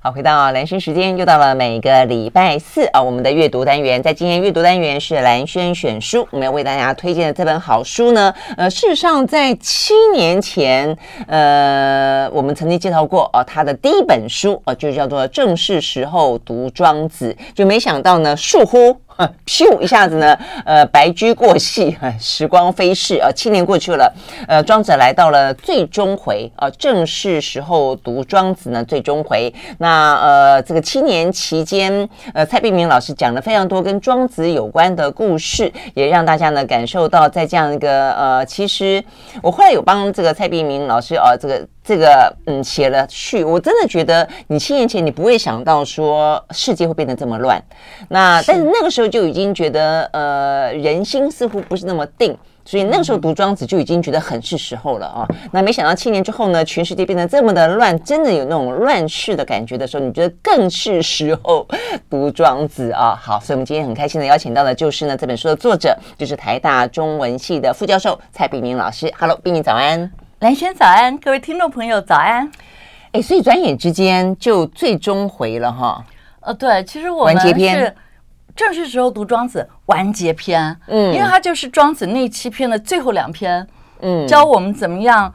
好，回到蓝轩时间，又到了每个礼拜四啊，我们的阅读单元，在今天阅读单元是兰轩选书，我们要为大家推荐的这本好书呢，呃，事实上在七年前，呃，我们曾经介绍过哦，他的第一本书哦，就叫做《正是时候读庄子》，就没想到呢，疏忽。咻一下子呢，呃，白驹过隙，时光飞逝啊，七年过去了，呃，庄子来到了最终回啊，正是时候读庄子呢，最终回。那呃，这个七年期间，呃，蔡碧明老师讲了非常多跟庄子有关的故事，也让大家呢感受到，在这样一个呃，其实我后来有帮这个蔡碧明老师啊，这个。这个嗯，写了序，我真的觉得你七年前你不会想到说世界会变得这么乱，那但是那个时候就已经觉得呃人心似乎不是那么定，所以那个时候读庄子就已经觉得很是时候了啊。那没想到七年之后呢，全世界变得这么的乱，真的有那种乱世的感觉的时候，你觉得更是时候读庄子啊。好，所以我们今天很开心的邀请到的就是呢这本书的作者，就是台大中文系的副教授蔡炳明老师。Hello，炳明早安。蓝轩早安，各位听众朋友早安。哎，所以转眼之间就最终回了哈。呃，对，其实我们是正是时候读庄子完结篇，嗯，因为它就是庄子那七篇的最后两篇，嗯，教我们怎么样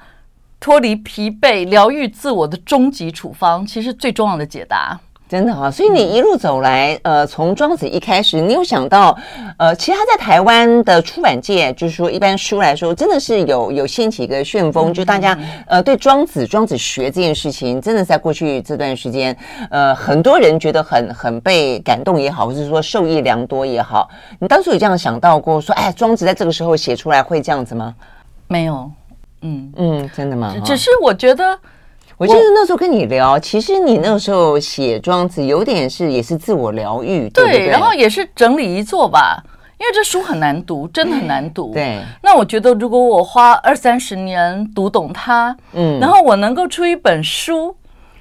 脱离疲惫、疗愈自我的终极处方，其实最重要的解答。真的哈，所以你一路走来，呃，从庄子一开始，你有想到，呃，其实他在台湾的出版界，就是说一般书来说，真的是有有掀起一个旋风，就大家呃对庄子、庄子学这件事情，真的在过去这段时间，呃，很多人觉得很很被感动也好，或者说受益良多也好。你当初有这样想到过，说，哎，庄子在这个时候写出来会这样子吗？没有，嗯嗯，真的吗？只是我觉得。我记得那时候跟你聊，其实你那个时候写庄子有点是也是自我疗愈，对？然后也是整理一作吧，因为这书很难读，真的很难读。对，那我觉得如果我花二三十年读懂它，嗯，然后我能够出一本书，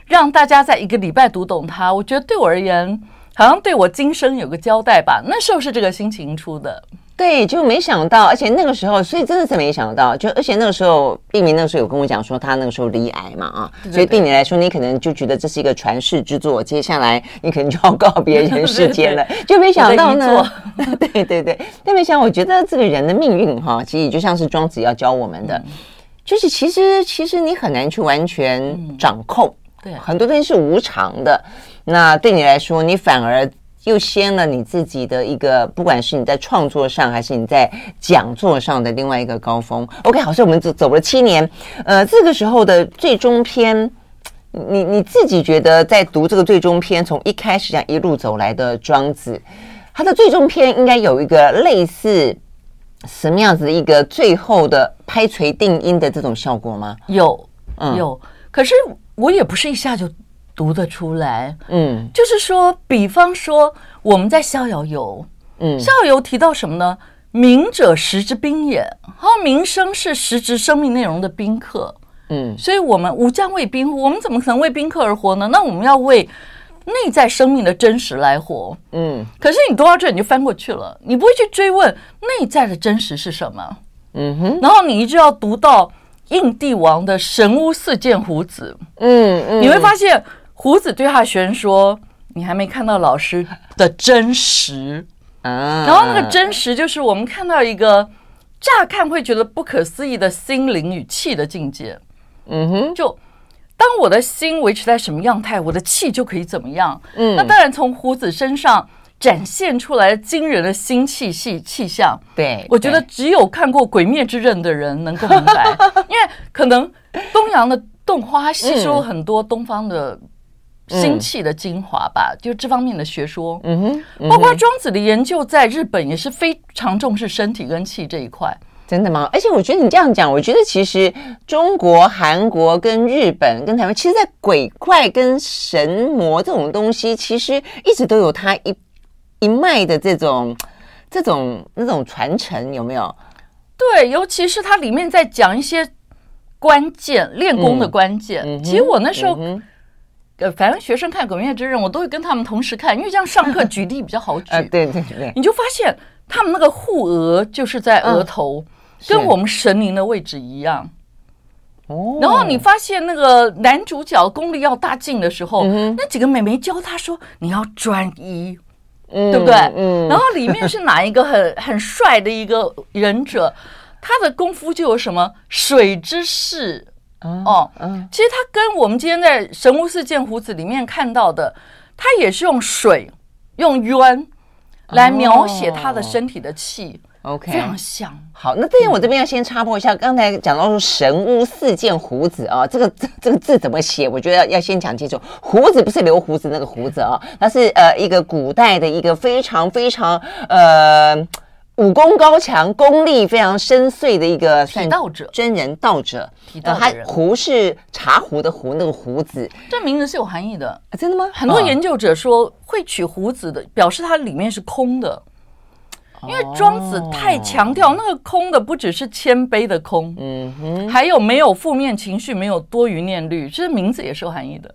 让大家在一个礼拜读懂它，我觉得对我而言，好像对我今生有个交代吧。那时候是这个心情出的。对，就没想到，而且那个时候，所以真的是没想到，就而且那个时候，毕明那个时候有跟我讲说，他那个时候离癌嘛，啊，对对对，所以对。你来说，你可能就觉得这是一个传世之作，接下来你可能就要告别人世间了，对对对，就没想到呢，对对对，但没想到，我觉得这个人的命运哈，其实也就像是庄子要教我们的，嗯、就是其实其实你很难去完全掌控，嗯、对，很多东西是无常的，那对你来说，你反而。又掀了你自己的一个，不管是你在创作上，还是你在讲座上的另外一个高峰。OK，好，像我们走走了七年，呃，这个时候的最终篇，你你自己觉得在读这个最终篇，从一开始这样一路走来的庄子，它的最终篇应该有一个类似什么样子的一个最后的拍锤定音的这种效果吗？有，嗯，有。可是我也不是一下就。读得出来，嗯，就是说，比方说我们在《逍遥游》，嗯，《逍遥游》提到什么呢？名者，食之宾也。好，名声是实之生命内容的宾客，嗯，所以我们吾将为宾乎？我们怎么可能为宾客而活呢？那我们要为内在生命的真实来活，嗯。可是你读到这，你就翻过去了，你不会去追问内在的真实是什么，嗯哼。然后你一直要读到印帝王的神巫四剑胡子，嗯嗯，你会发现。胡子对他的学生说：“你还没看到老师的真实 啊！然后那个真实就是我们看到一个乍看会觉得不可思议的心灵与气的境界。嗯哼，就当我的心维持在什么样态，我的气就可以怎么样。嗯，那当然从胡子身上展现出来惊人的心气系气象。对，我觉得只有看过《鬼灭之刃》的人能够明白，因为可能东洋的动画吸收很多东方的。”心气的精华吧，就这方面的学说，嗯哼，包括庄子的研究，在日本也是非常重视身体跟气这一块。真的吗？而且我觉得你这样讲，我觉得其实中国、韩国跟日本跟台湾，其实，在鬼怪跟神魔这种东西，其实一直都有它一一脉的这种这种那种传承，有没有？对，尤其是它里面在讲一些关键练功的关键。嗯嗯、其实我那时候。嗯呃，反正学生看《鬼灭之刃》，我都会跟他们同时看，因为这样上课举例比较好 举。呃、对对对，你就发现他们那个护额就是在额头，嗯、跟我们神灵的位置一样。哦，然后你发现那个男主角功力要大进的时候，嗯、那几个美眉教他说：“你要专一，嗯、对不对？”嗯。然后里面是哪一个很很帅的一个忍者，他的功夫就有什么水之势。哦，嗯，其实它跟我们今天在《神巫四剑胡子》里面看到的，它也是用水、用渊来描写他的身体的气，OK，非常像。好，那这边我这边要先插播一下，刚才讲到说《神巫四剑胡子》啊，这个这这个字怎么写？我觉得要先讲清楚，胡子不是留胡子那个胡子啊，它是呃一个古代的一个非常非常呃。武功高强、功力非常深邃的一个算道者，真人道者。呃，他胡是茶壶的壶，那个胡子，这名字是有含义的。啊，真的吗？很多研究者说，会取胡子的，表示它里面是空的，因为庄子太强调那个空的，不只是谦卑的空，嗯哼，还有没有负面情绪，没有多余念虑，这名字也是有含义的。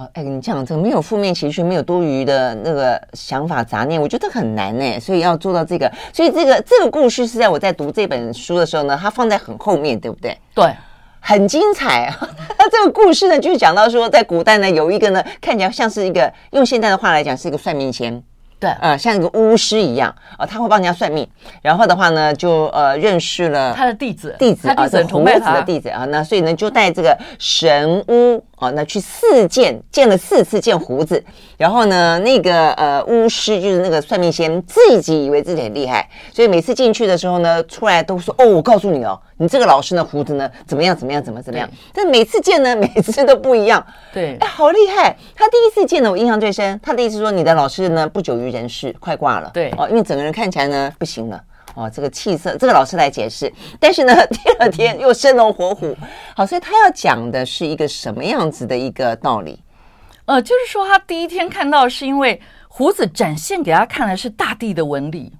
哦，哎，你讲这个没有负面情绪，没有多余的那个想法杂念，我觉得很难呢。所以要做到这个，所以这个这个故事是在我在读这本书的时候呢，它放在很后面，对不对？对，很精彩。那 这个故事呢，就是讲到说，在古代呢，有一个呢，看起来像是一个用现代的话来讲，是一个算命仙。对，呃，像一个巫师一样，啊，他会帮人家算命，然后的话呢，就呃认识了他的弟子，弟子啊，是胡子的弟子啊，那所以呢，就带这个神巫啊，那去四见，见了四次见胡子，然后呢，那个呃巫师就是那个算命仙，自己以为自己很厉害，所以每次进去的时候呢，出来都说哦，我告诉你哦。你这个老师呢，胡子呢，怎么样？怎么样？怎么怎么样？但每次见呢，每次都不一样。对，哎，好厉害！他第一次见呢，我印象最深。他的意思说，你的老师呢，不久于人世，快挂了。对，哦，因为整个人看起来呢，不行了。哦，这个气色，这个老师来解释。但是呢，第二天又生龙活虎。好，所以他要讲的是一个什么样子的一个道理？呃，就是说他第一天看到，是因为胡子展现给他看的是大地的纹理。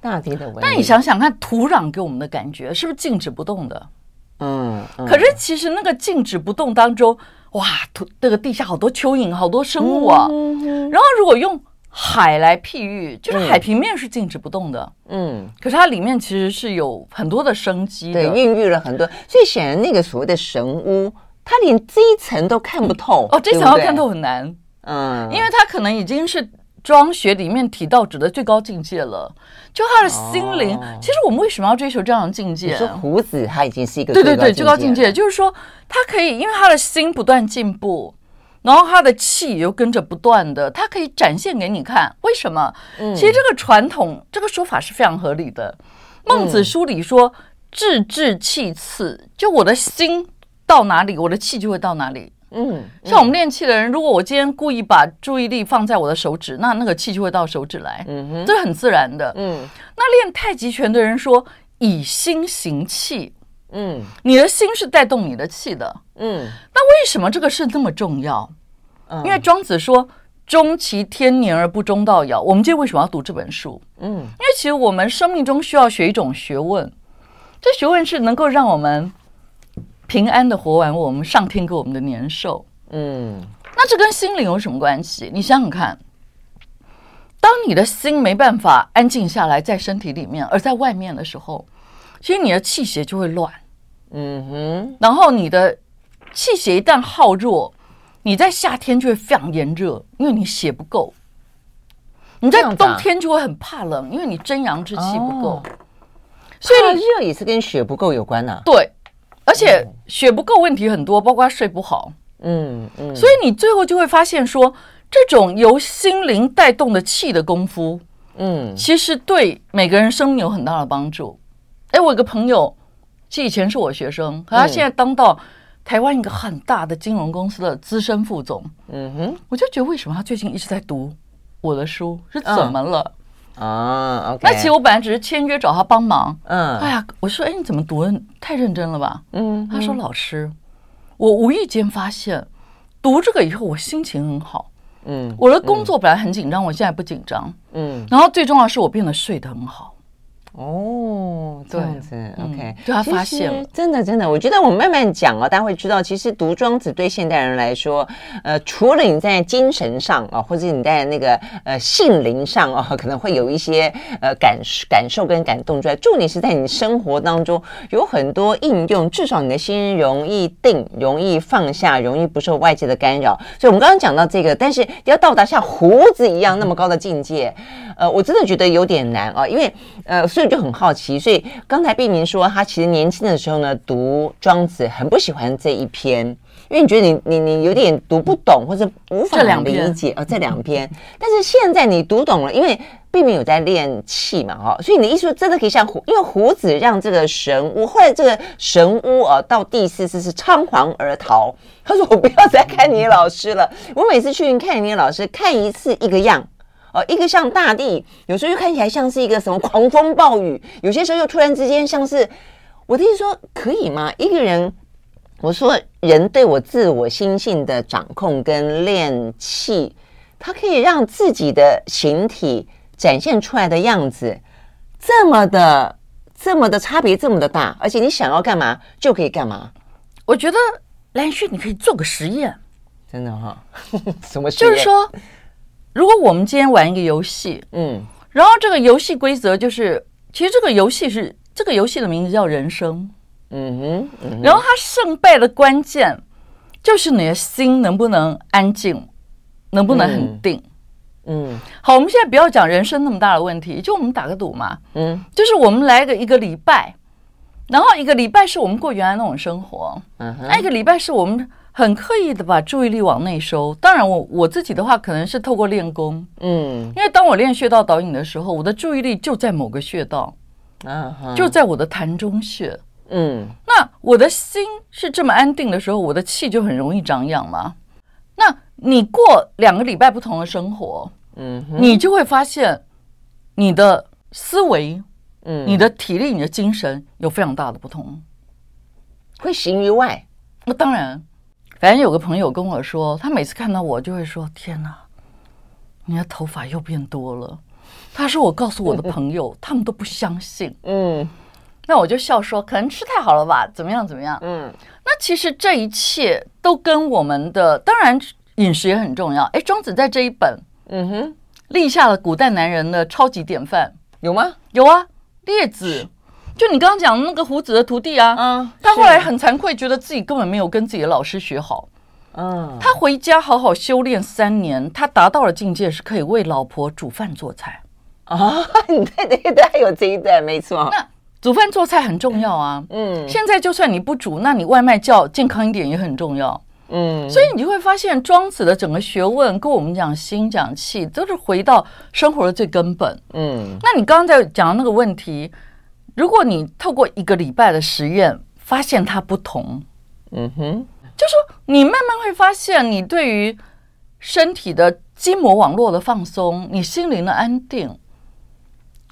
大地的纹理，但你想想看，土壤给我们的感觉是不是静止不动的？嗯，嗯，可是其实那个静止不动当中，哇，土那个地下好多蚯蚓，好多生物啊。嗯，然后如果用海来譬喻，就是海平面是静止不动的。嗯，可是它里面其实是有很多的生机的，对，孕育了很多。所以显然那个所谓的神屋，他连这一层都看不透。哦，这层要看透很难。嗯，因为他可能已经是。庄学里面提到指的最高境界了，就他的心灵。哦、其实我们为什么要追求这样的境界？你说胡子他已经是一个对对对最高境界，就是说他可以，因为他的心不断进步，然后他的气又跟着不断的，他可以展现给你看。为什么？嗯、其实这个传统这个说法是非常合理的。孟子书里说：“志志气次，就我的心到哪里，我的气就会到哪里。”嗯，像我们练气的人，如果我今天故意把注意力放在我的手指，那那个气就会到手指来，这是很自然的。嗯，那练太极拳的人说以心行气，嗯，你的心是带动你的气的，嗯，那为什么这个事这么重要？嗯，因为庄子说终其天年而不中道尧。我们今天为什么要读这本书？嗯，因为其实我们生命中需要学一种学问，这学问是能够让我们。平安的活完我们上天给我们的年寿，嗯，那这跟心灵有什么关系？你想想看，当你的心没办法安静下来在身体里面，而在外面的时候，其实你的气血就会乱，嗯哼，然后你的气血一旦耗弱，你在夏天就会非常炎热，因为你血不够；你在冬天就会很怕冷，因为你真阳之气不够。哦，所以热也是跟血不够有关呐，啊。对。而且血不够问题很多，包括睡不好。嗯嗯，所以你最后就会发现说，这种由心灵带动的气的功夫，嗯，其实对每个人生命有很大的帮助。哎，我有个朋友，其实以前是我学生，可他现在当到台湾一个很大的金融公司的资深副总。嗯哼，我就觉得为什么他最近一直在读我的书，是怎么了？啊，OK。那其实我本来只是签约找他帮忙。嗯，哎呀，我说，哎，你怎么读的太认真了吧？嗯，他说，老师，我无意间发现，读这个以后，我心情很好。嗯，我的工作本来很紧张，我现在不紧张。嗯，然后最重要的是，我变得睡得很好。哦，这样子，OK，对他发现了真的真的，我觉得我们慢慢讲哦，大家会知道，其实读庄子对现代人来说，呃，除了你在精神上啊，或者你在那个呃性灵上哦，可能会有一些呃感感受跟感动之外，重点是在你生活当中有很多应用，至少你的心容易定，容易放下，容易不受外界的干扰。所以，我们刚刚讲到这个，但是要到达像胡子一样那么高的境界，呃，我真的觉得有点难啊，因为呃，所以。就很好奇，所以刚才毕明说他其实年轻的时候呢，读庄子很不喜欢这一篇，因为你觉得你你你有点读不懂或者无法理解啊这两篇。但是现在你读懂了，因为毕明有在练气嘛哈，所以你的意思真的可以像胡，因为胡子让这个神巫，后来这个神巫啊到第四次是仓皇而逃。他说我不要再看你老师了，我每次去看你老师看一次一个样。哦，一个像大地，有时候又看起来像是一个什么狂风暴雨，有些时候又突然之间像是，我的意思说，可以吗？一个人，我说人对我自我心性的掌控跟练气，它可以让自己的形体展现出来的样子这么的、这么的差别这么的大，而且你想要干嘛就可以干嘛。我觉得兰旭，你可以做个实验，真的哈、哦？什么实验？就是说。如果我们今天玩一个游戏，嗯，然后这个游戏规则就是，其实这个游戏是这个游戏的名字叫人生，嗯哼，嗯哼，然后它胜败的关键就是你的心能不能安静，能不能很定，嗯，嗯，好，我们现在不要讲人生那么大的问题，就我们打个赌嘛，嗯，就是我们来个一个礼拜，然后一个礼拜是我们过原来那种生活，嗯哼，那一个礼拜是我们。很刻意的把注意力往内收。当然我，我我自己的话，可能是透过练功，嗯，因为当我练穴道导引的时候，我的注意力就在某个穴道，啊，就在我的膻中穴，嗯，那我的心是这么安定的时候，我的气就很容易长养嘛。那你过两个礼拜不同的生活，嗯，你就会发现你的思维，嗯，你的体力、你的精神有非常大的不同，会形于外。那当然。反正有个朋友跟我说，他每次看到我就会说：“天哪，你的头发又变多了。”他说：“我告诉我的朋友，他们都不相信。”嗯，那我就笑说：“可能吃太好了吧？怎么样？怎么样？”嗯，那其实这一切都跟我们的当然饮食也很重要。哎，庄子在这一本，嗯哼，立下了古代男人的超级典范，有吗？有啊，列子。就你刚刚讲的那个胡子的徒弟啊，嗯，他后来很惭愧，觉得自己根本没有跟自己的老师学好，嗯，他回家好好修炼三年，他达到了境界，是可以为老婆煮饭做菜啊。对对对，还有这一段，没错。那煮饭做菜很重要啊，嗯，现在就算你不煮，那你外卖叫健康一点也很重要，嗯，所以你就会发现庄子的整个学问跟我们讲心讲气，都是回到生活的最根本，嗯。那你刚刚在讲的那个问题。如果你透过一个礼拜的实验发现它不同，嗯哼，就说你慢慢会发现，你对于身体的筋膜网络的放松，你心灵的安定，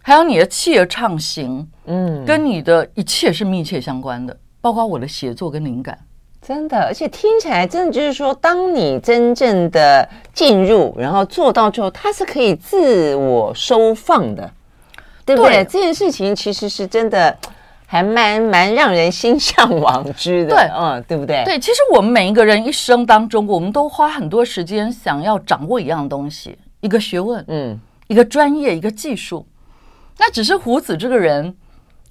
还有你的气的畅行，嗯，跟你的一切是密切相关的，包括我的写作跟灵感，真的，而且听起来真的就是说，当你真正的进入，然后做到之后，它是可以自我收放的。对不对？对，这件事情其实是真的，还蛮蛮让人心向往之的。对，嗯，对不对？对，其实我们每一个人一生当中，我们都花很多时间想要掌握一样东西，一个学问，嗯，一个专业，一个技术。那只是胡子这个人，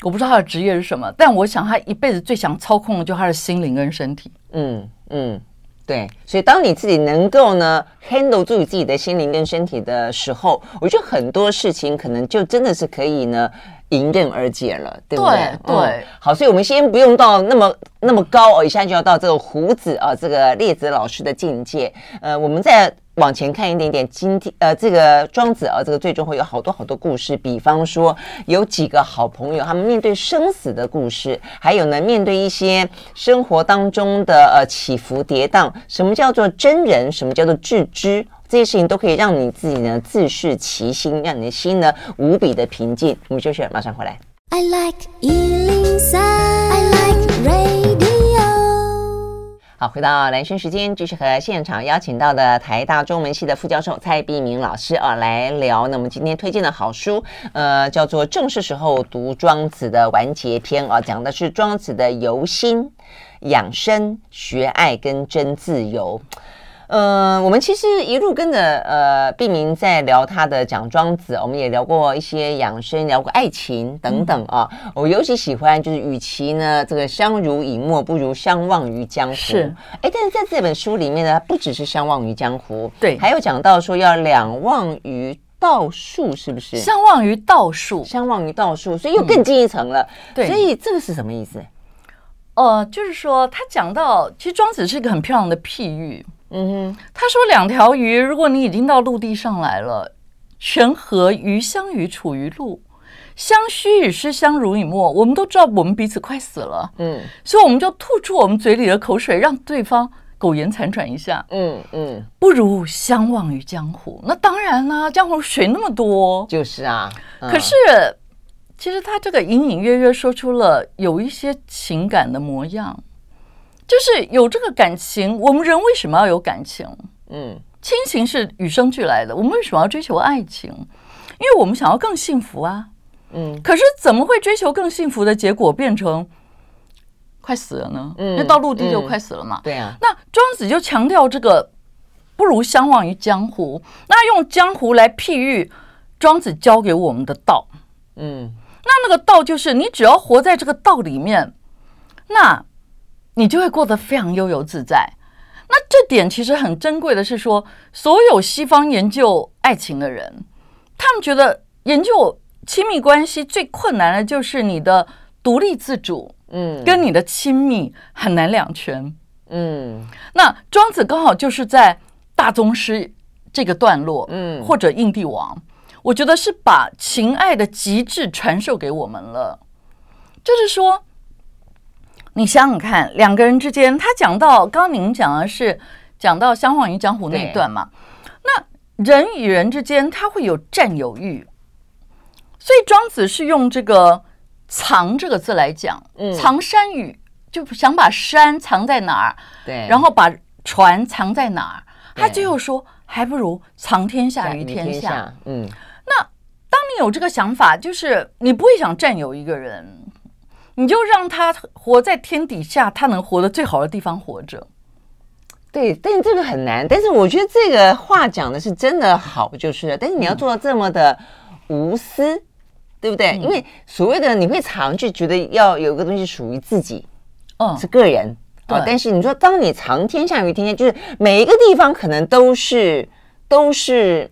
我不知道他的职业是什么，但我想他一辈子最想操控的就是他的心灵跟身体。嗯嗯。对，所以当你自己能够呢 handle 住你自己的心灵跟身体的时候，我觉得很多事情可能就真的是可以呢迎刃而解了，对不对？对，对、嗯。好，所以我们先不用到那么那么高哦，一下就要到这个胡子啊，这个列子老师的境界。呃，我们在。往前看一点点，今天呃，这个庄子啊，这个最终会有好多好多故事。比方说，有几个好朋友，他们面对生死的故事，还有呢，面对一些生活当中的呃起伏跌宕。什么叫做真人？什么叫做自知？这些事情都可以让你自己呢自视其心，让你的心呢无比的平静。我们休息，马上回来。I like 好，回到蓝心时间，继续和现场邀请到的台大中文系的副教授蔡碧明老师啊来聊。那么今天推荐的好书，呃，叫做《正是时候读庄子》的完结篇啊，讲的是庄子的由心、养生、学爱跟真自由。嗯、呃，我们其实一路跟着呃毕明在聊他的讲庄子，我们也聊过一些养生，聊过爱情等等啊。嗯、我尤其喜欢就是，与其呢这个相濡以沫，不如相忘于江湖。是，哎，但是在这本书里面呢，不只是相忘于江湖，对，还有讲到说要两忘于道术，是不是？相忘于道术，相忘于道术，所以又更进一层了。嗯、对，所以这个是什么意思？呃，就是说他讲到，其实庄子是一个很漂亮的譬喻。嗯哼，他说两条鱼，如果你已经到陆地上来了，泉河鱼相与处于陆，相须与师相濡以沫，我们都知道我们彼此快死了，嗯，所以我们就吐出我们嘴里的口水，让对方苟延残喘一下，嗯嗯，不如相忘于江湖。那当然啦，江湖水那么多，就是啊。嗯、可是其实他这个隐隐约约说出了有一些情感的模样。就是有这个感情，我们人为什么要有感情？嗯，亲情是与生俱来的。我们为什么要追求爱情？因为我们想要更幸福啊。嗯，可是怎么会追求更幸福的结果变成快死了呢？嗯，那到陆地就快死了嘛。对啊。那庄子就强调这个不如相忘于江湖。那用江湖来譬喻庄子教给我们的道。嗯，那那个道就是你只要活在这个道里面，那。你就会过得非常悠游自在。那这点其实很珍贵的是说，所有西方研究爱情的人，他们觉得研究亲密关系最困难的就是你的独立自主，嗯，跟你的亲密很难两全，嗯。那庄子刚好就是在大宗师这个段落，嗯，或者印帝王，我觉得是把情爱的极致传授给我们了，就是说。你想想看，两个人之间，他讲到刚刚您讲的是讲到相忘于江湖那一段嘛？那人与人之间，他会有占有欲，所以庄子是用这个“藏”这个字来讲，嗯藏山芋，就想把山藏在哪儿，对，然后把船藏在哪儿，他最后说，还不如藏天下于天下。嗯，那当你有这个想法，就是你不会想占有一个人。你就让他活在天底下，他能活得最好的地方活着。对，但是这个很难。但是我觉得这个话讲的是真的好，就是了。但是你要做到这么的无私，嗯、对不对？嗯、因为所谓的你会藏，就觉得要有个东西属于自己，嗯，是个人。对、哦。但是你说，当你藏天下于天下，就是每一个地方可能都是都是。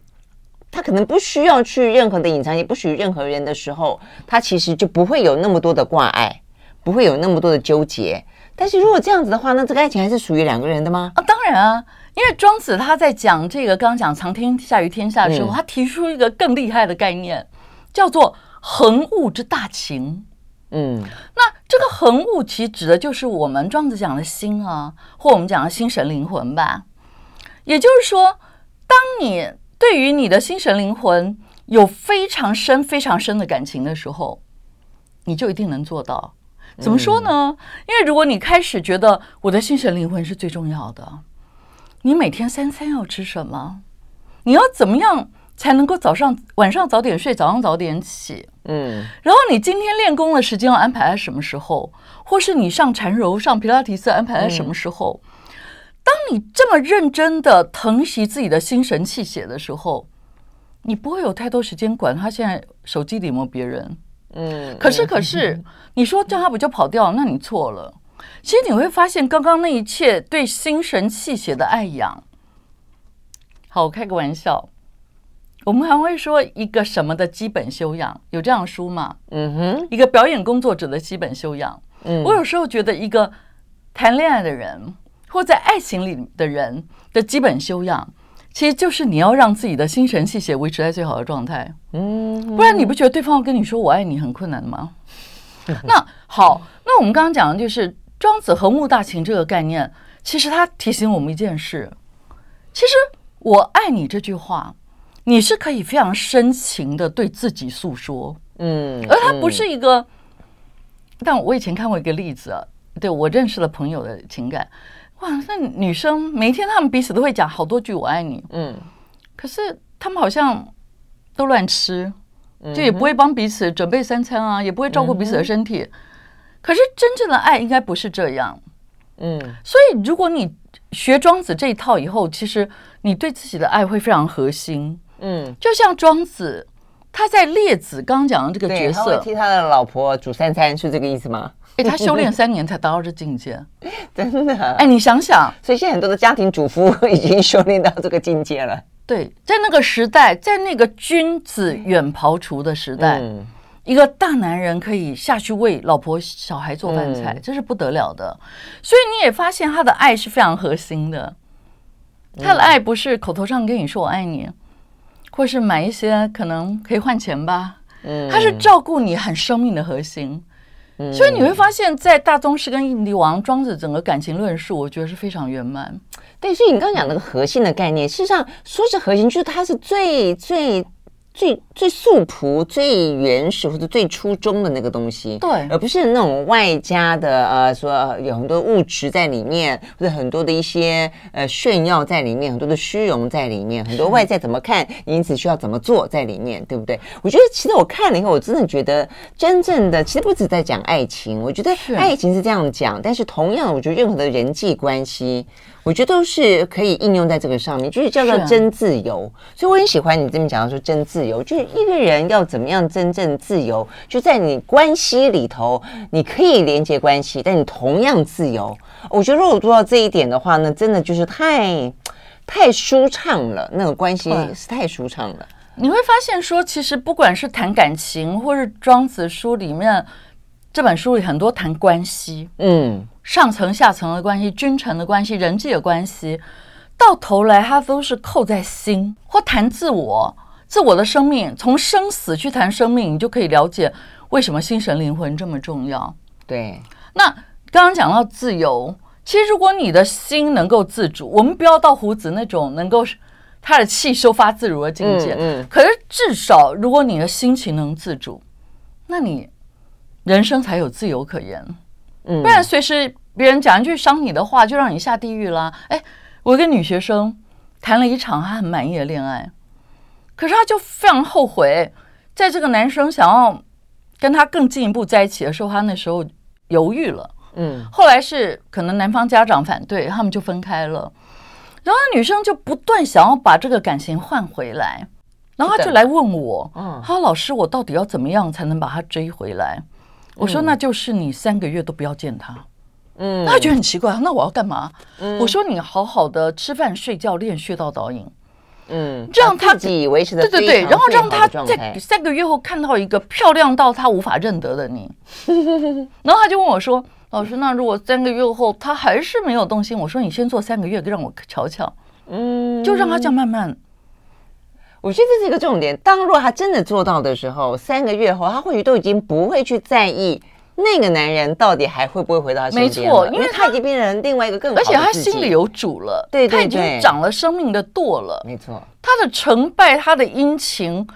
他可能不需要去任何的隐藏，也不属于任何人的时候，他其实就不会有那么多的挂碍，不会有那么多的纠结。但是如果这样子的话，那这个爱情还是属于两个人的吗？啊，当然啊，因为庄子他在讲这个刚刚讲藏天下于天下的时候，嗯、他提出一个更厉害的概念，叫做恒物之大情。嗯，那这个恒物其实指的就是我们庄子讲的心啊，或我们讲的心神灵魂吧。也就是说，当你对于你的心神灵魂有非常深、非常深的感情的时候，你就一定能做到。怎么说呢？因为如果你开始觉得我的心神灵魂是最重要的，你每天三餐要吃什么？你要怎么样才能够早上、晚上早点睡，早上早点起？嗯，然后你今天练功的时间要安排在什么时候？或是你上缠柔、上皮拉提斯安排在什么时候？嗯当你这么认真的疼惜自己的心神气血的时候，你不会有太多时间管他现在手机里有没有别人。嗯，可是可是，你说叫他不就跑掉？那你错了。其实你会发现，刚刚那一切对心神气血的爱养。好，我开个玩笑，我们还会说一个什么的基本修养？有这样书吗？嗯哼，一个表演工作者的基本修养。嗯，我有时候觉得一个谈恋爱的人。或在爱情里的人的基本修养，其实就是你要让自己的心神气血维持在最好的状态。嗯，不然你不觉得对方要跟你说“我爱你”很困难吗？那好，那我们刚刚讲的就是庄子“和物大情”这个概念，其实它提醒我们一件事：其实“我爱你”这句话，你是可以非常深情的对自己诉说。嗯，而它不是一个。但我以前看过一个例子啊，对我认识了朋友的情感。哇，那女生每一天她们彼此都会讲好多句“我爱你”，嗯，可是她们好像都乱吃，就也不会帮彼此准备三餐啊，也不会照顾彼此的身体。嗯、可是真正的爱应该不是这样，嗯。所以如果你学庄子这一套以后，其实你对自己的爱会非常核心，嗯，就像庄子。他在列子刚刚讲的这个角色，他会替他的老婆煮三餐，是这个意思吗？哎，他修炼三年才达到这境界，真的。哎，你想想，所以现在很多的家庭主妇 已经修炼到这个境界了。对，在那个时代，在那个君子远庖厨的时代，嗯、一个大男人可以下去为老婆小孩做饭菜，嗯、这是不得了的。所以你也发现他的爱是非常核心的，他的爱不是口头上跟你说我爱你。或是买一些可能可以换钱吧，嗯，他是照顾你很生命的核心，嗯，所以你会发现在大宗师跟印帝王庄子整个感情论述，我觉得是非常圆满。对，所以你刚刚讲那个核心的概念，事实上说是核心，就是它是最最。最最素朴、最原始或者最初衷的那个东西，对，而不是那种外加的呃，说有很多物质在里面，或者很多的一些呃炫耀在里面，很多的虚荣在里面，很多外在怎么看，因此需要怎么做在里面，对不对？我觉得其实我看了以后，我真的觉得真正的其实不止在讲爱情，我觉得爱情是这样讲，但是同样，我觉得任何的人际关系。我觉得都是可以应用在这个上面，就是叫做真自由。所以我很喜欢你这么讲到说真自由，就是一个人要怎么样真正自由，就在你关系里头，你可以连接关系，但你同样自由。我觉得如果做到这一点的话呢，真的就是太太舒畅了，那个关系是太舒畅了。你会发现说，其实不管是谈感情，或是庄子书里面这本书里很多谈关系，嗯。上层下层的关系，君臣的关系，人际的关系，到头来它都是扣在心，或谈自我，自我的生命，从生死去谈生命，你就可以了解为什么心神灵魂这么重要。对，那刚刚讲到自由，其实如果你的心能够自主，我们不要到胡子那种能够他的气收发自如的境界，嗯，嗯，可是至少如果你的心情能自主，那你人生才有自由可言。不然随时别人讲一句伤你的话，就让你下地狱啦。哎，我一个女学生谈了一场她很满意的恋爱，可是她就非常后悔，在这个男生想要跟她更进一步在一起的时候，她那时候犹豫了。嗯，后来是可能男方家长反对，他们就分开了。然后女生就不断想要把这个感情换回来，然后她就来问我：“嗯，她说老师，我到底要怎么样才能把他追回来？”我说，那就是你三个月都不要见他，嗯，他觉得很奇怪，那我要干嘛？嗯，我说你好好的吃饭睡觉练穴道导引，嗯，这样他自己维持的对对对，然后让他在三个月后看到一个漂亮到他无法认得的你，然后他就问我说：“老师，那如果三个月后他还是没有动心，我说你先做三个月，让我瞧瞧，嗯，就让他这样慢慢。”我觉得这是一个重点。当若他真的做到的时候，三个月后，他或许都已经不会去在意那个男人到底还会不会回到他身边。没错，因为他已经变成另外一个更好而且他心里有主了，对，对，对，他已经长了生命的舵了。没错，他的成败，他的阴晴。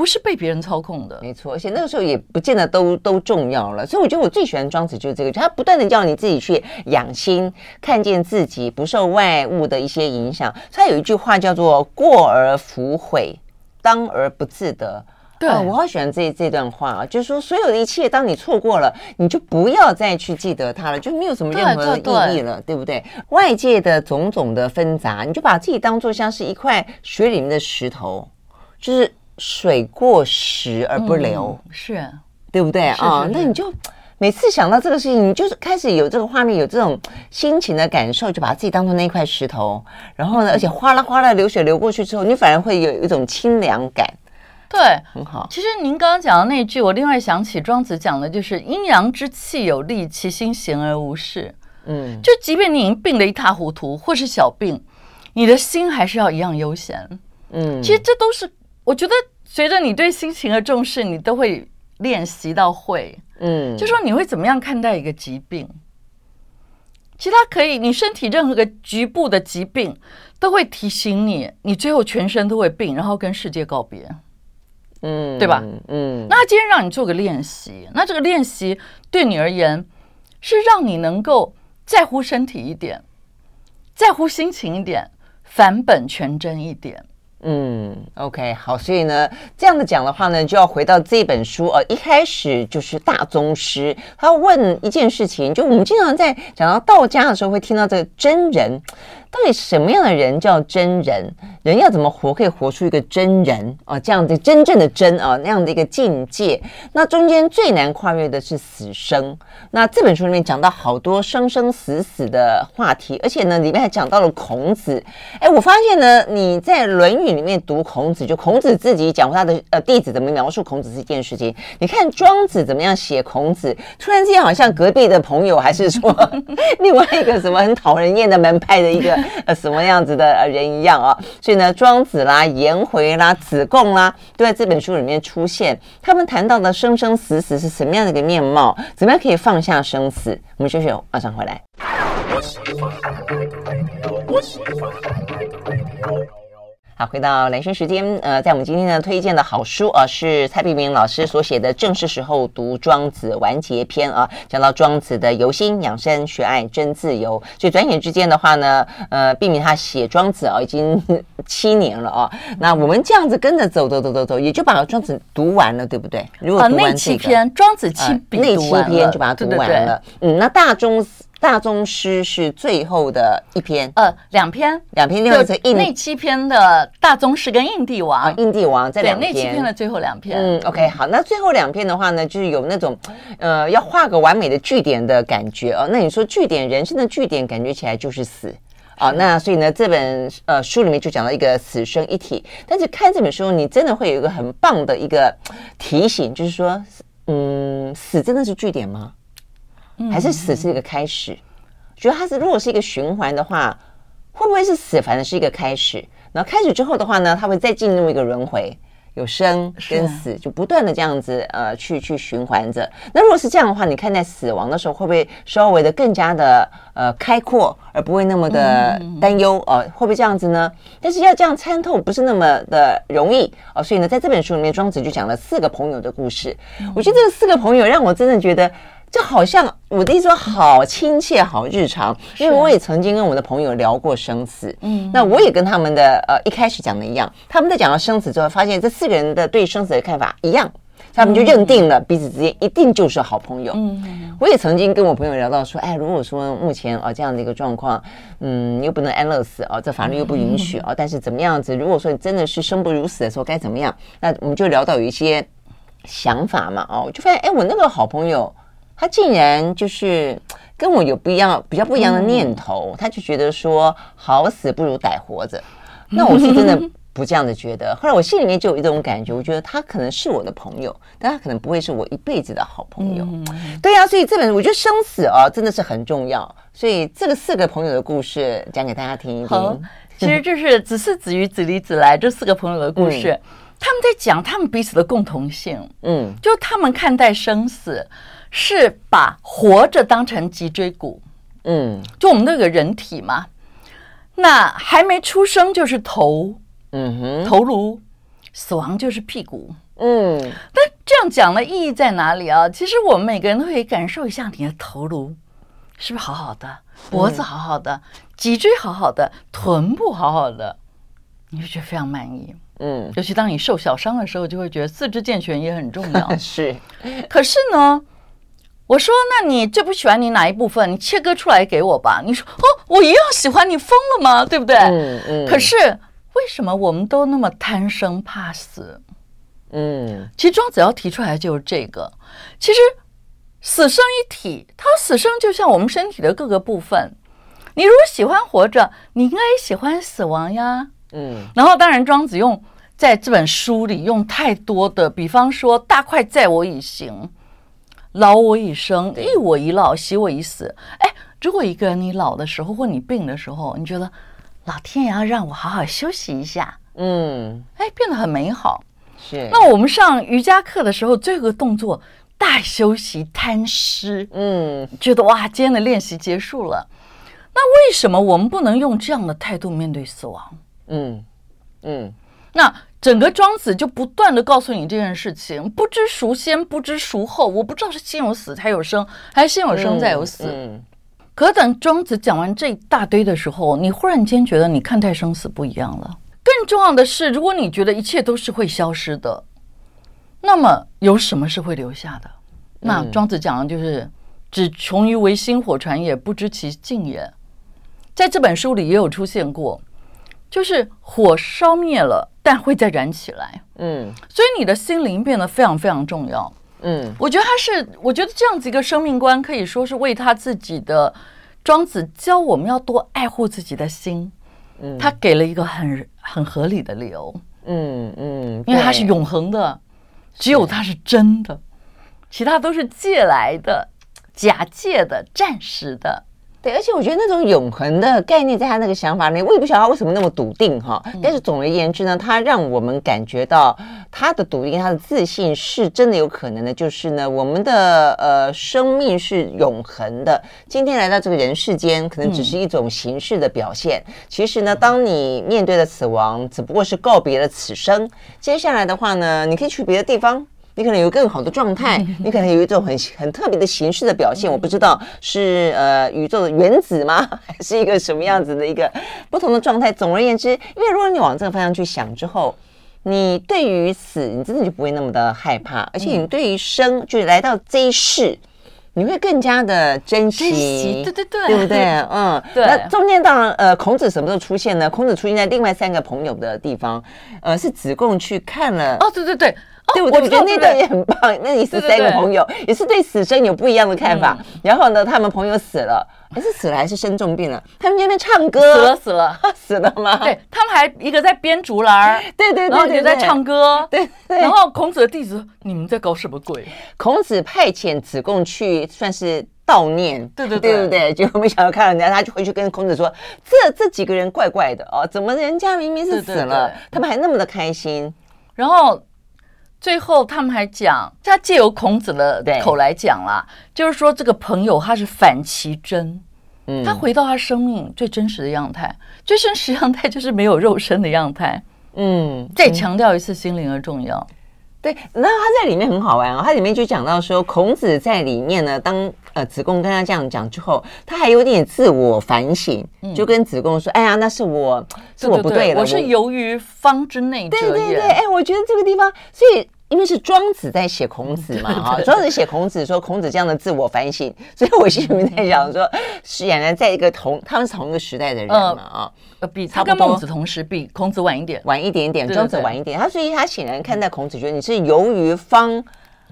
不是被别人操控的，没错，而且那个时候也不见得都都重要了。所以我觉得我最喜欢庄子就是这个，他不断的叫你自己去养心，看见自己不受外物的一些影响。他有一句话叫做“过而弗悔，当而不自得”。对、呃，我好喜欢这这段话啊，就是说所有的一切，当你错过了，你就不要再去记得它了，就没有什么任何的意义了，对不对？外界的种种的纷杂，你就把自己当做像是一块水里面的石头，就是。水过石而不流，嗯、是对不对啊？那你就每次想到这个事情，你就是开始有这个画面，有这种心情的感受，就把自己当做那块石头，然后呢，而且哗啦哗啦流水流过去之后，你反而会有一种清凉感。对，很好。其实您刚刚讲的那句，我另外想起庄子讲的就是阴阳之气有力，其心闲而无事。嗯，就即便你已经病得一塌糊涂，或是小病，你的心还是要一样悠闲。嗯，其实这都是。我觉得随着你对心情的重视，你都会练习到会，嗯，就说你会怎么样看待一个疾病？其实它可以，你身体任何个局部的疾病都会提醒你，你最后全身都会病，然后跟世界告别，嗯，对吧？嗯，那今天让你做个练习，那这个练习对你而言是让你能够在乎身体一点，在乎心情一点，返本全真一点。嗯，OK，好，所以呢，这样的讲的话呢，就要回到这本书，呃，一开始就是大宗师，他要问一件事情，就我们经常在讲到道家的时候，会听到这个真人。到底什么样的人叫真人？人要怎么活可以活出一个真人啊？这样的真正的真啊，那样的一个境界。那中间最难跨越的是死生。那这本书里面讲到好多生生死死的话题，而且呢，里面还讲到了孔子。哎，我发现呢，你在《论语》里面读孔子，就孔子自己讲他的呃弟子怎么描述孔子这件事情。你看庄子怎么样写孔子，突然之间好像隔壁的朋友，还是说 另外一个什么很讨人厌的门派的一个。呃，什么样子的人一样啊？所以呢，庄子啦、颜回啦、子贡啦，都在这本书里面出现。他们谈到的生生死死是什么样的一个面貌？怎么样可以放下生死？我们休息，马上回来。好，回到蓝生时间，呃，在我们今天呢推荐的好书啊，是蔡碧明老师所写的《正是时候读庄子》完结篇啊，讲到庄子的由心养生、学爱真自由。所以转眼之间的话呢，呃，碧明他写庄子啊，已经 七年了啊。那我们这样子跟着走走走走走，也就把庄子读完了，对不对？如果读完、这个、那七篇庄子七那七篇就把它读完了。对对对嗯，那大宗。大宗师是最后的一篇，呃，两篇，两篇，另外是印那七篇的大宗师跟印帝王，印帝王这两篇，那七篇的最后两篇。嗯，OK，好，那最后两篇的话呢，就是有那种，呃，要画个完美的句点的感觉啊。那你说句点，人生的句点，感觉起来就是死啊。那所以呢，这本呃书里面就讲到一个死生一体。但是看这本书，你真的会有一个很棒的一个提醒，就是说，嗯，死真的是句点吗？还是死是一个开始，觉得它是如果是一个循环的话，会不会是死反正是一个开始？然后开始之后的话呢，它会再进入一个轮回，有生跟死，就不断的这样子呃去去循环着。那如果是这样的话，你看待死亡的时候，会不会稍微的更加的呃开阔，而不会那么的担忧？呃，会不会这样子呢？但是要这样参透不是那么的容易哦。所以呢，在这本书里面，庄子就讲了四个朋友的故事。我觉得这四个朋友让我真的觉得。就好像我的意思说，好亲切，好日常。因为我也曾经跟我的朋友聊过生死，嗯，那我也跟他们的呃一开始讲的一样，他们在讲到生死之后，发现这四个人的对生死的看法一样，他们就认定了彼此之间一定就是好朋友。嗯，我也曾经跟我朋友聊到说，哎，如果说目前啊这样的一个状况，嗯，又不能安乐死啊，这法律又不允许啊，但是怎么样子？如果说你真的是生不如死的时候，该怎么样？那我们就聊到有一些想法嘛，哦，我就发现，哎，我那个好朋友。他竟然就是跟我有不一样、比较不一样的念头，他就觉得说好死不如歹活着。那我是真的不这样的觉得。后来我心里面就有一种感觉，我觉得他可能是我的朋友，但他可能不会是我一辈子的好朋友。对呀，所以这本我觉得生死啊真的是很重要。所以这个四个朋友的故事讲给大家听一听。其实就是子是、子虞、子离、子来这四个朋友的故事，他们在讲他们彼此的共同性。嗯，就他们看待生死。是把活着当成脊椎骨，嗯，就我们那个人体嘛，那还没出生就是头，嗯哼，头颅，死亡就是屁股，嗯。但这样讲的意义在哪里啊？其实我们每个人都可以感受一下，你的头颅。是不是好好的，脖子好好的，脊椎好好的，臀部好好的，你就觉得非常满意，嗯。尤其当你受小伤的时候，就会觉得四肢健全也很重要，是。可是呢？我说：“那你最不喜欢你哪一部分？你切割出来给我吧。”你说：“哦，我一样喜欢你，疯了吗？对不对？”嗯嗯。可是为什么我们都那么贪生怕死？嗯，其实庄子要提出来就是这个。其实死生一体，它死生就像我们身体的各个部分。你如果喜欢活着，你应该也喜欢死亡呀。嗯。然后当然，庄子用在这本书里用太多的，比方说“大快在我以行”。劳我以生，一我以老，喜我以死。哎，如果一个人你老的时候或你病的时候，你觉得老天爷要让我好好休息一下，嗯，哎，变得很美好。是。那我们上瑜伽课的时候，最后一个动作大休息摊尸，嗯，觉得哇，今天的练习结束了。那为什么我们不能用这样的态度面对死亡？嗯嗯，那。整个庄子就不断的告诉你这件事情：不知孰先，不知孰后。我不知道是先有死才有生，还是先有生再有死。嗯嗯、可等庄子讲完这一大堆的时候，你忽然间觉得你看待生死不一样了。更重要的是，如果你觉得一切都是会消失的，那么有什么是会留下的？那庄子讲的就是“只穷于为薪火传也，不知其尽也”。在这本书里也有出现过，就是火烧灭了，但会再燃起来。嗯，所以你的心灵变得非常非常重要。嗯，我觉得他是，我觉得这样子一个生命观，可以说是为他自己的。庄子教我们要多爱护自己的心。嗯，他给了一个很很合理的理由。嗯嗯，因为它是永恒的，只有它是真的，其他都是借来的、假借的、暂时的。对，而且我觉得那种永恒的概念，在他那个想法里，我也不晓得他为什么那么笃定哈。但是总而言之呢，他让我们感觉到他的笃定、他的自信是真的有可能的。就是呢，我们的呃生命是永恒的。今天来到这个人世间，可能只是一种形式的表现。其实呢，当你面对了死亡，只不过是告别了此生。接下来的话呢，你可以去别的地方。你可能有更好的状态，你可能有一种很很特别的形式的表现，我不知道是呃宇宙的原子吗，还是一个什么样子的一个不同的状态。总而言之，因为如果你往这个方向去想之后，你对于死，你真的就不会那么的害怕，而且你对于生，就是来到这一世，你会更加的珍惜，珍惜对对对，对不对？嗯，对。那中间当然，呃，孔子什么时候出现呢？孔子出现在另外三个朋友的地方，呃，是子贡去看了。哦，对对对。对，我觉得那段也很棒。那你是三个朋友，也是对死生有不一样的看法。然后呢，他们朋友死了，还是死了还是生重病了？他们在那边唱歌，死了死了 死了吗？对，他们还一个在编竹篮，对对对，然后一个在唱歌，对对。然后孔子的弟子，你们在搞什么鬼？孔子派遣子贡去，算是悼念，对对对对对。结果没想到看到人家，他就回去跟孔子说：“这这几个人怪怪的哦，怎么人家明明是死了，他们还那么的开心？”然后。最后，他们还讲，他借由孔子的口来讲啦，就是说这个朋友他是反其真，嗯，他回到他生命最真实的样态，最真实样态就是没有肉身的样态，嗯，再强调一次心灵的重要。对，然后他在里面很好玩啊，他里面就讲到说，孔子在里面呢，当呃子贡跟他这样讲之后，他还有点自我反省，就跟子贡说：“哎呀，那是我是我不对了，我是由于方之内者也。”对对对，哎，我觉得这个地方，所以。因为是庄子在写孔子嘛，哈，庄子写孔子说孔子这样的自我反省，所以我心里面在想说，是俨然在一个同他们是同一个时代的人嘛，啊，呃，比他跟孟子同时，比孔子晚一点，晚一点点，庄子晚一点，他所以他显然看待孔子，觉得你是由于方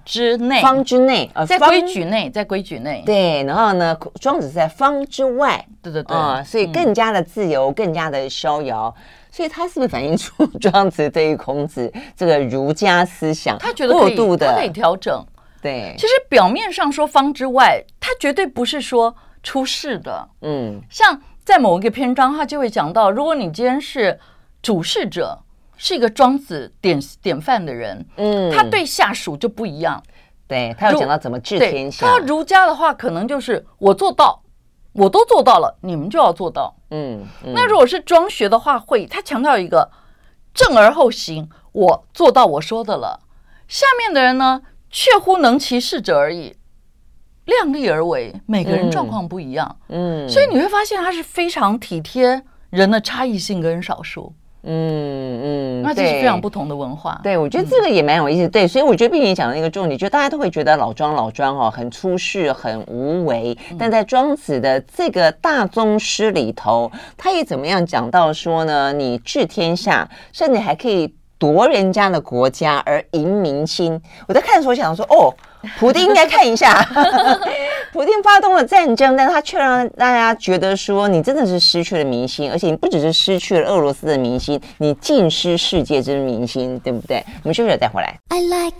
之内，方之内，呃，在规矩内，在规矩内，对，然后呢，庄子在方之外，对对对，啊，所以更加的自由，更加的逍遥。所以他是不是反映出庄子对于孔子这个儒家思想，他觉得过度的，他可以调整。对，其实表面上说方之外，他绝对不是说出世的。嗯，像在某一个篇章，他就会讲到，如果你今天是主事者，是一个庄子典典范的人，嗯，他对下属就不一样。对，他要讲到怎么治天下。他儒家的话，可能就是我做到。我都做到了，你们就要做到。嗯，嗯，那如果是庄学的话，会他强调一个正而后行，我做到我说的了，下面的人呢，确乎能其事者而已，量力而为。每个人状况不一样，嗯，嗯，所以你会发现他是非常体贴人的差异性跟少数。嗯嗯，那这是非常不同的文化。对，我觉得这个也蛮有意思。嗯、对，所以我觉得，并且讲的一个重点，就大家都会觉得老庄老庄哦，很出世，很无为。但在庄子的这个大宗师里头，他也怎么样讲到说呢？你治天下，甚至还可以夺人家的国家而赢民心。我在看的时候想说，哦。普丁应该看一下，普丁发动了战争，但他却让大家觉得说，你真的是失去了民心，而且你不只是失去了俄罗斯的民心，你尽失世界之民心，对不对？我们休息了再回来。I like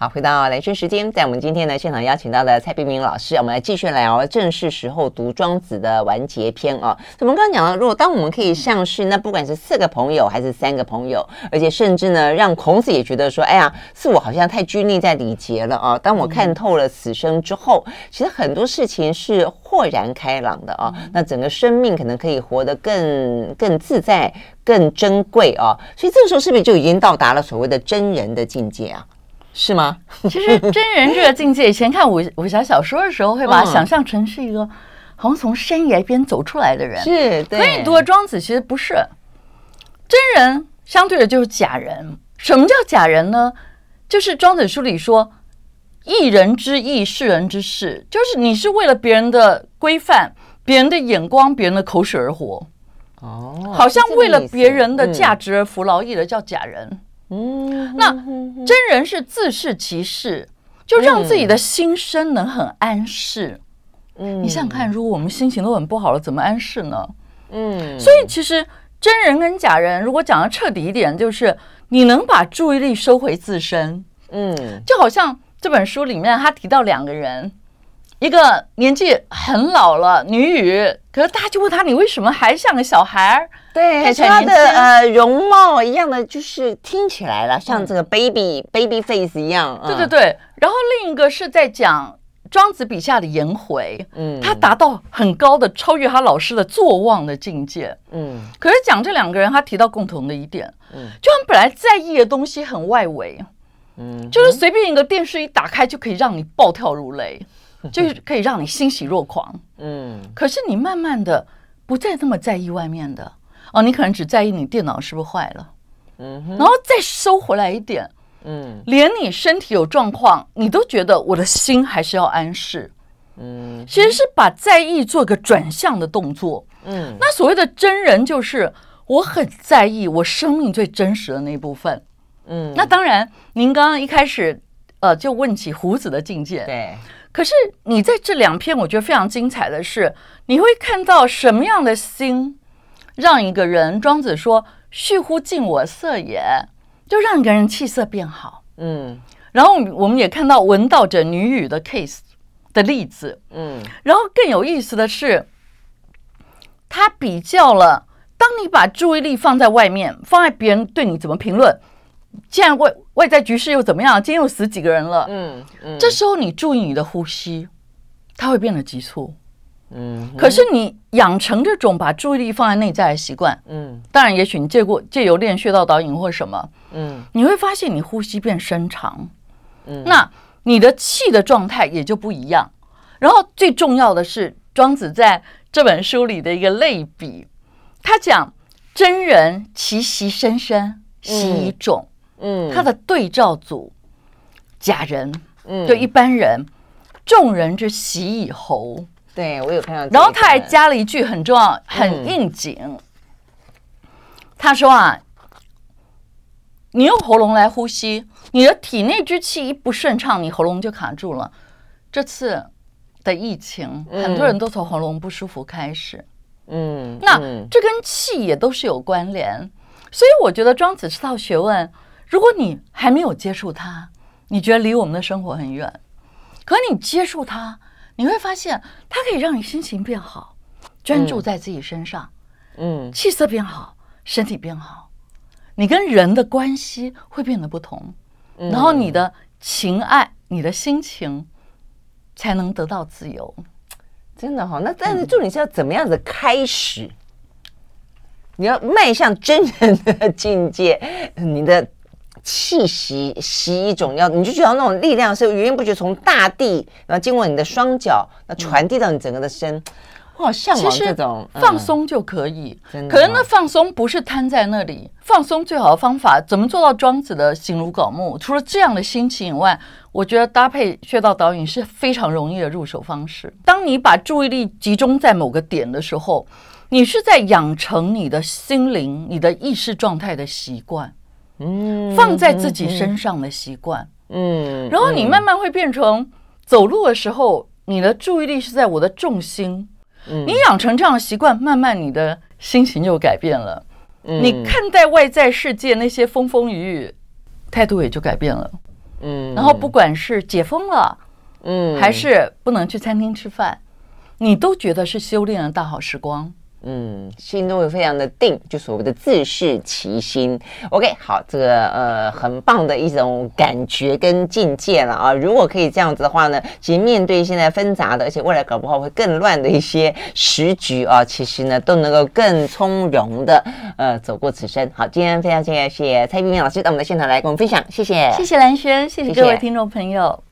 好，回到兰萱时间，在我们今天呢现场邀请到的蔡冰冰老师，我们来继续聊正是时候读庄子的完结篇哦。我们刚刚讲了，如果当我们可以像是那不管是四个朋友还是三个朋友，而且甚至呢让孔子也觉得说，哎呀，是我好像太拘泥在礼节了啊。当我看透了死生之后，其实很多事情是豁然开朗的啊。那整个生命可能可以活得更更自在、更珍贵啊。所以这个时候是不是就已经到达了所谓的真人的境界啊？是吗？其实真人这个境界，以前看武武侠小说的时候，会把它想象成是一个好像从山崖边走出来的人。是，对。可以读的庄子，其实不是真人，相对的就是假人。什么叫假人呢？就是庄子书里说，一人之义，世人之事，就是你是为了别人的规范、别人的眼光、别人的口水而活。哦，好像为了别人的价值而服劳役的叫假人。嗯，那真人是自视其事，就让自己的心声能很安适。嗯，你想想看，如果我们心情都很不好了，怎么安适呢？嗯，所以其实真人跟假人，如果讲的彻底一点，就是你能把注意力收回自身。嗯，就好像这本书里面他提到两个人。一个年纪很老了女语，可是大家就问她，你为什么还像个小孩儿？对，他的呃容貌一样的，就是听起来了像这个 baby、嗯、baby face 一样。对对对。然后另一个是在讲庄子笔下的颜回，嗯，他达到很高的超越他老师的坐忘的境界。嗯，可是讲这两个人，他提到共同的一点，嗯，就他们本来在意的东西很外围，嗯，就是随便一个电视一打开就可以让你暴跳如雷。就是可以让你欣喜若狂，嗯，可是你慢慢的不再那么在意外面的。哦，你可能只在意你电脑是不是坏了，嗯，然后再收回来一点，嗯，连你身体有状况，你都觉得我的心还是要安适，嗯，其实是把在意做个转向的动作，嗯，那所谓的真人就是我很在意我生命最真实的那一部分，嗯，那当然，您刚刚一开始呃就问起胡子的境界，对。可是你在这两篇，我觉得非常精彩的是，你会看到什么样的心，让一个人，庄子说“煦乎近我色也”，就让一个人气色变好。嗯，然后我们也看到闻道者女语的 case 的例子。嗯，然后更有意思的是，他比较了，当你把注意力放在外面，放在别人对你怎么评论。既然外外在局势又怎么样？今天又死几个人了？嗯嗯，这时候你注意你的呼吸，它会变得急促。嗯，可是你养成这种把注意力放在内在的习惯，嗯，当然，也许你借过借由练穴道导引或什么，嗯，你会发现你呼吸变深长，嗯，那你的气的状态也就不一样。然后最重要的是，庄子在这本书里的一个类比，他讲真人其习深深，习以种。嗯，他的对照组，假人，嗯，就一般人，众人之习以喉。对，我有看到。然后他还加了一句很重要、很应景。嗯、他说啊，你用喉咙来呼吸，你的体内之气一不顺畅，你喉咙就卡住了。这次的疫情，很多人都从喉咙不舒服开始。嗯，那这跟气也都是有关联，所以我觉得庄子这套学问。如果你还没有接触它，你觉得离我们的生活很远。可你接触它，你会发现它可以让你心情变好，专注在自己身上，嗯，气色变好，身体变好，你跟人的关系会变得不同，然后你的情爱、你的心情才能得到自由。真的哈，那但是重点是要怎么样子开始？你要迈向真人的境界，你的。气息习以种，要你就觉得那种力量是源源不绝从大地，然后经过你的双脚，那传递到你整个的身。我好向往这种放松就可以，可是那放松不是瘫在那里，放松最好的方法怎么做到庄子的形如槁木？除了这样的心情以外，我觉得搭配穴道导引是非常容易的入手方式。当你把注意力集中在某个点的时候，你是在养成你的心灵、你的意识状态的习惯。嗯，放在自己身上的习惯，嗯，然后你慢慢会变成走路的时候，你的注意力是在我的重心，嗯，你养成这样的习惯，慢慢你的心情就改变了，嗯，你看待外在世界那些风风雨雨，态度也就改变了，嗯，然后不管是解封了，嗯，还是不能去餐厅吃饭，你都觉得是修炼的大好时光，嗯，心都会非常的定，就所谓的自适其心。OK，好，这个呃很棒的一种感觉跟境界了啊。如果可以这样子的话呢，其实面对现在纷杂的，而且未来搞不好会更乱的一些时局啊，其实呢都能够更从容的呃走过此生。好，今天非常谢谢蔡璧名老师到我们的现场来跟我们分享，谢谢，谢谢兰轩，谢谢各位听众朋友。